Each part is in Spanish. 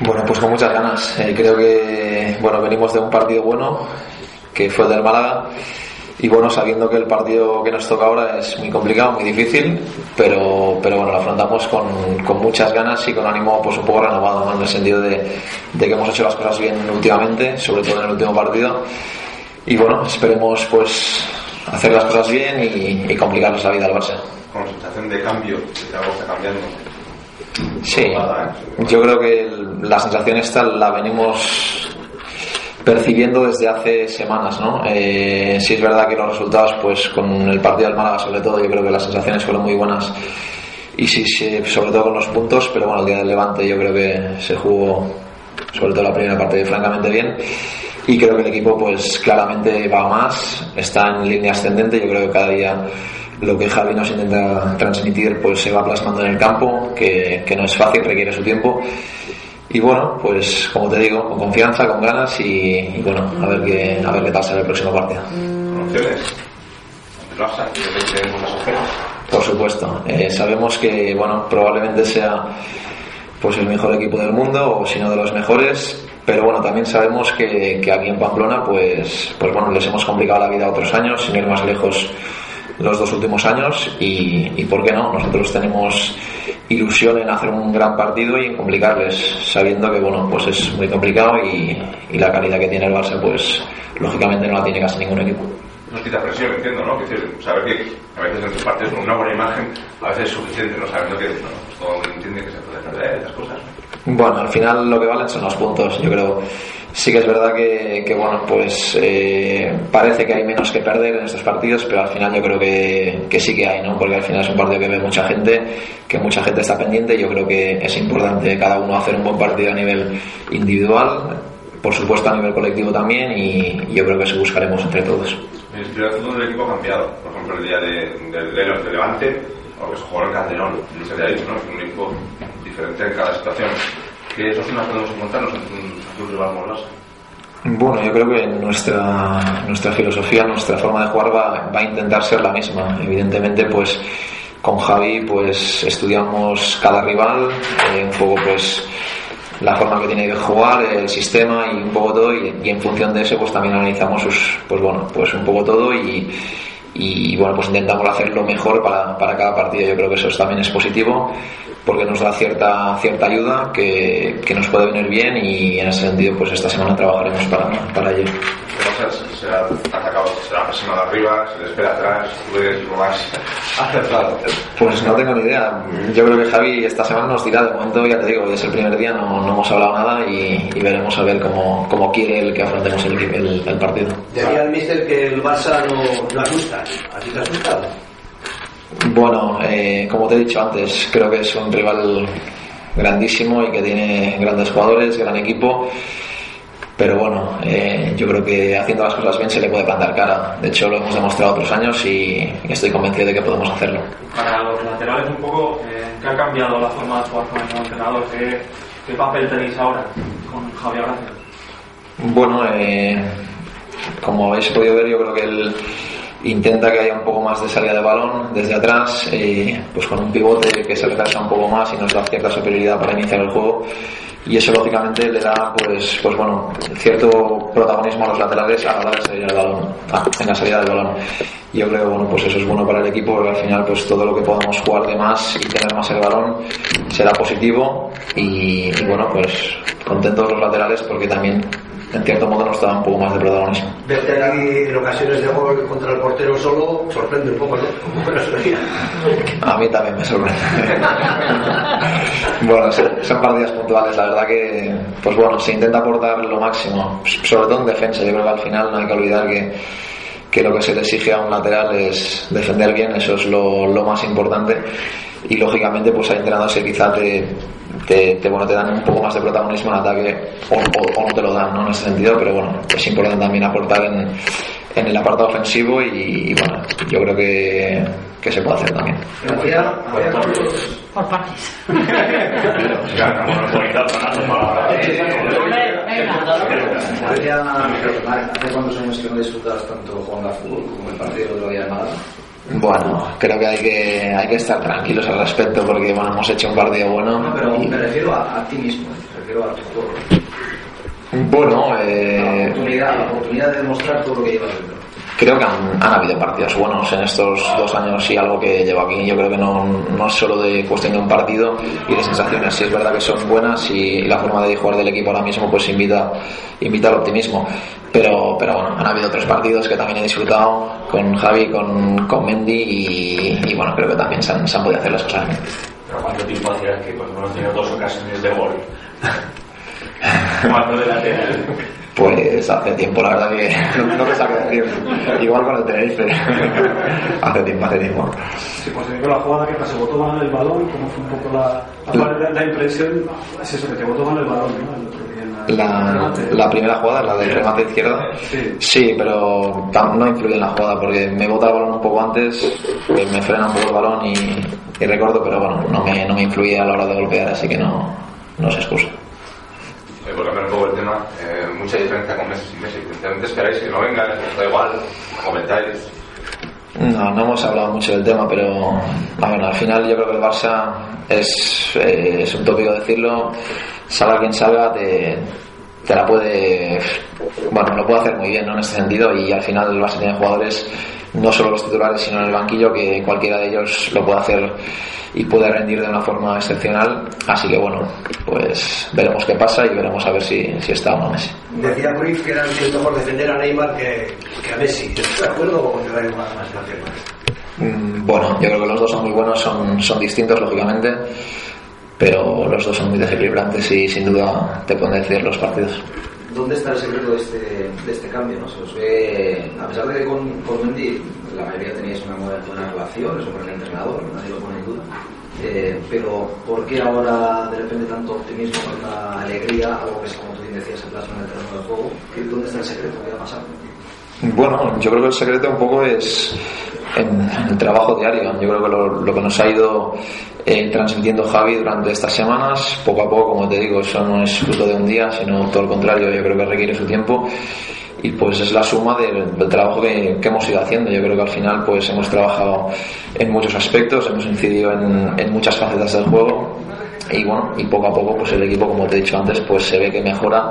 Bueno, pues con muchas ganas. Eh, creo que bueno venimos de un partido bueno, que fue el del Málaga. Y bueno, sabiendo que el partido que nos toca ahora es muy complicado, muy difícil, pero, pero bueno, lo afrontamos con, con muchas ganas y con ánimo pues un poco renovado, en el sentido de, de, que hemos hecho las cosas bien últimamente, sobre todo en el último partido. Y bueno, esperemos pues hacer las cosas bien y, y complicarles la vida al Barça. Con la sensación de cambio, que está cambiando. Sí, yo creo que la sensación esta la venimos percibiendo desde hace semanas, ¿no? Eh, sí es verdad que los resultados, pues con el partido del Málaga sobre todo, yo creo que las sensaciones fueron muy buenas y sí, sí, sobre todo con los puntos, pero bueno, el día del Levante yo creo que se jugó sobre todo la primera parte francamente bien y creo que el equipo pues claramente va más, está en línea ascendente, yo creo que cada día lo que Javi nos intenta transmitir pues se va plasmando en el campo, que, que no es fácil, requiere su tiempo. Y bueno, pues como te digo, con confianza, con ganas y, y bueno, a ver qué, a ver qué tal será el próximo partido. Por supuesto, eh, sabemos que bueno, probablemente sea pues el mejor equipo del mundo o si no de los mejores, pero bueno, también sabemos que, que aquí en Pamplona pues, pues bueno, les hemos complicado la vida otros años, sin ir más lejos los dos últimos años y, y por qué no, nosotros tenemos ilusión en hacer un gran partido y en complicarles, sabiendo que bueno, pues es muy complicado y, y la calidad que tiene el Barça, pues lógicamente no la tiene casi ningún equipo. Nos quita presión, entiendo, ¿no? Que saber que a veces en tus partidos con una buena imagen a veces es suficiente, ¿no? Sabiendo que no, pues todo el mundo entiende que se puede perder estas cosas. Bueno, al final lo que valen son los puntos, yo creo. Sí que es verdad que, que bueno, pues eh, parece que hay menos que perder en estos partidos, pero al final yo creo que, que, sí que hay, ¿no? Porque al final es un partido que ve mucha gente, que mucha gente está pendiente. Yo creo que es importante cada uno hacer un buen partido a nivel individual, por supuesto a nivel colectivo también, y yo creo que eso buscaremos entre todos. El del equipo cambiado. Por ejemplo, el día de, de, de, de Levante, o que se jugó en Calderón, no se había dicho, ¿no? Es un equipo diferente en cada situación. ¿Qué eso sí nos podemos encontrarnos en un rival Morlasa? Bueno, yo creo que nuestra, nuestra filosofía, nuestra forma de jugar va, va a intentar ser la misma. Evidentemente, pues con Javi pues estudiamos cada rival, eh, un poco pues la forma que tiene que jugar, el sistema y un poco todo y, y, en función de eso pues también analizamos sus, pues bueno, pues un poco todo y, y bueno pues intentamos hacer lo mejor para, para cada partido. Yo creo que eso también es positivo porque nos da cierta cierta ayuda que, que, nos puede venir bien y en ese sentido pues esta semana trabajaremos para, para ello. ¿Será atacado, será presionado arriba, se le espera atrás, tú eres lo más acertado? Pues no tengo ni idea. Yo creo que Javi esta semana nos dirá, de momento ya te digo, hoy es el primer día, no, no hemos hablado nada y, y, veremos a ver cómo, cómo quiere el que afrontemos el, el, el partido. Decía el míster que el Barça no, no asusta, ¿a ti te ha asustado? Bueno, eh, como te he dicho antes, creo que es un rival grandísimo y que tiene grandes jugadores, gran equipo. Pero bueno, eh, yo creo que haciendo las cosas bien se le puede plantar cara. De hecho, lo hemos demostrado otros años y estoy convencido de que podemos hacerlo. Para los laterales, un poco, eh, ¿qué ha cambiado la forma de jugar con el entrenador? ¿Qué, ¿Qué, papel tenéis ahora con Javier Gracia? Bueno, eh, como habéis podido ver, yo creo que el intenta que haya un poco más de salida de balón desde atrás, eh, pues con un pivote que se retrasa un poco más y nos da cierta superioridad para iniciar el juego. Y eso lógicamente le da pues pues bueno cierto protagonismo a los laterales a la hora de salir del balón ah, en la salida del balón. Yo creo bueno pues eso es bueno para el equipo porque al final pues todo lo que podamos jugar de más y tener más el balón será positivo y bueno pues contentos los laterales porque también en cierto modo nos da un poco más de protagonismo. Verte en ocasiones de gol contra el portero solo sorprende un poco, ¿no? A mí también me sorprende. bueno, son, partidas puntuales, la verdad que, pues bueno, se intenta aportar lo máximo, sobre todo en defensa. Yo creo que al final no hay que olvidar que, que lo que se le exige a un lateral es defender bien, eso es lo, lo más importante. Y lógicamente, pues hay entrenadores que quizá te, te, te, bueno, te dan un poco más de protagonismo en ataque o, o, o, no te lo dan ¿no? en ese sentido, pero bueno, es importante también aportar en, en el apartado ofensivo y, y, bueno, yo creo que, que se puede hacer también. Por partes. ¿Hace cuántos años que no disfrutas tanto jugando a fútbol como el partido de otro día de Málaga? Bueno, creo que hay que hay que estar tranquilos al respecto porque bueno hemos hecho un partido bueno. No, pero y... me refiero a, a ti mismo. refiero a tu juego. Bueno, La eh, oportunidad, la oportunidad de demostrar todo lo que llevas dentro. Creo que han, han habido partidos buenos en estos dos años y algo que llevo aquí. Yo creo que no, no es solo de cuestión de un partido y de sensaciones. Sí es verdad que son buenas y la forma de jugar del equipo ahora mismo pues invita, invita al optimismo. Pero, pero bueno, han habido tres partidos que también he disfrutado con Javi, con, con Mendy y, y bueno, creo que también se han, se han podido hacer las cosas bien. ¿cuánto tiempo hacía que pues, no hemos tenido dos ocasiones de gol? Cuando de lateral. Pues hace tiempo, la verdad que no, no te sé qué decir. Igual con el Tenerife. hace tiempo, hace tiempo. Sí, pues digo la jugada que se botó mal el balón, como fue un poco la, la, la- la impresión, es eso, que te botó mal el balón, ¿no? El otro día en la- primera jugada, la del remate izquierda, Sí. sí, pero tam- no influye en la jugada porque me bota el balón un poco antes, que me frena un poco el balón y, y recorto, pero bueno, no me, no me influye a la hora de golpear, así que no, no se excusa. Eh, por cambiar un poco el tema, eh, mucha diferencia con Messi y. Principalmente esperáis que no venga, os da igual, comentáis. No, no hemos hablado mucho del tema, pero ver, al final yo creo que el Barça es, eh, un tópico decirlo, salga quien salga, te, te la puede, bueno, lo puede hacer muy bien ¿no? en este sentido y al final el Barça tiene jugadores, no solo los titulares, sino en el banquillo, que cualquiera de ellos lo puede hacer y puede rendir de una forma excepcional, así que bueno, pues veremos qué pasa y veremos a ver si, si está o no Messi. Decía Cruyff que era el mejor defender a Neymar que, que a Messi. ¿Estás de acuerdo o te da igual más? Mm, Bueno, yo creo que los dos son muy buenos, son, son distintos lógicamente, pero los dos son muy desequilibrantes y sin duda te pueden decidir los partidos. ¿Dónde está el secreto de este, de este cambio? ¿no? Se os ve, a pesar de que con, con Mendy la mayoría teníais una buena, relación, es un gran entrenador, nadie lo pone en duda. Eh, pero ¿por qué ahora de repente tanto optimismo, tanta alegría, algo que es como tú bien decías, se plasma en el terreno del juego? ¿Qué- ¿Dónde está el secreto? ¿Qué ha pasado? Bueno, yo creo que el secreto un poco es en el trabajo diario. Yo creo que lo, lo que nos ha ido eh, transmitiendo Javi durante estas semanas, poco a poco, como te digo, eso no es fruto de un día, sino todo lo contrario, yo creo que requiere su tiempo y pues es la suma del, trabajo que, hemos ido haciendo. Yo creo que al final pues hemos trabajado en muchos aspectos, hemos incidido en, en muchas facetas del juego y bueno, y poco a poco pues el equipo, como te he dicho antes, pues se ve que mejora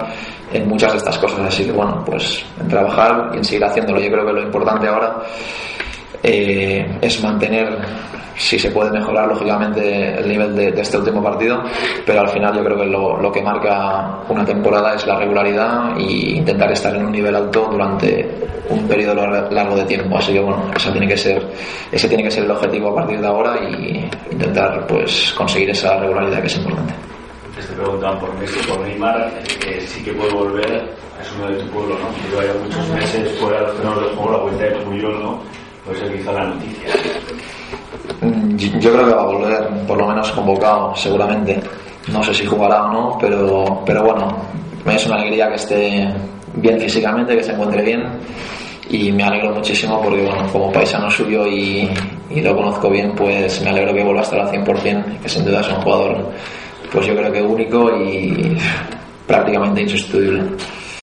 en muchas de estas cosas. Así que bueno, pues en trabajar y en seguir haciéndolo. Yo creo que lo importante ahora eh, es mantener, si se puede mejorar lógicamente el nivel de, de este último partido, pero al final yo creo que lo, lo que marca una temporada es la regularidad y intentar estar en un nivel alto durante un periodo lar- largo de tiempo. Así que bueno, ese tiene que ser, ese tiene que ser el objetivo a partir de ahora y intentar pues conseguir esa regularidad que es importante. Te preguntaban por Messi, por Neymar, que sí que puede volver, es uno de tu pueblo, ¿no? Lleva ya muchos meses fuera de los terrenos juego, la vuelta de Puyol, ¿no? Pues el que hizo la noticia. Mm, Yo creo que va a volver, por lo menos convocado, seguramente. No sé si jugará o no, pero, pero bueno, me es una alegría que esté bien físicamente, que se encuentre bien y me alegro muchísimo porque, bueno, como paisano suyo y, y lo conozco bien, pues me alegro que vuelva a estar al 100%, que sin duda es un jugador, pues yo creo que único y prácticamente insustituible.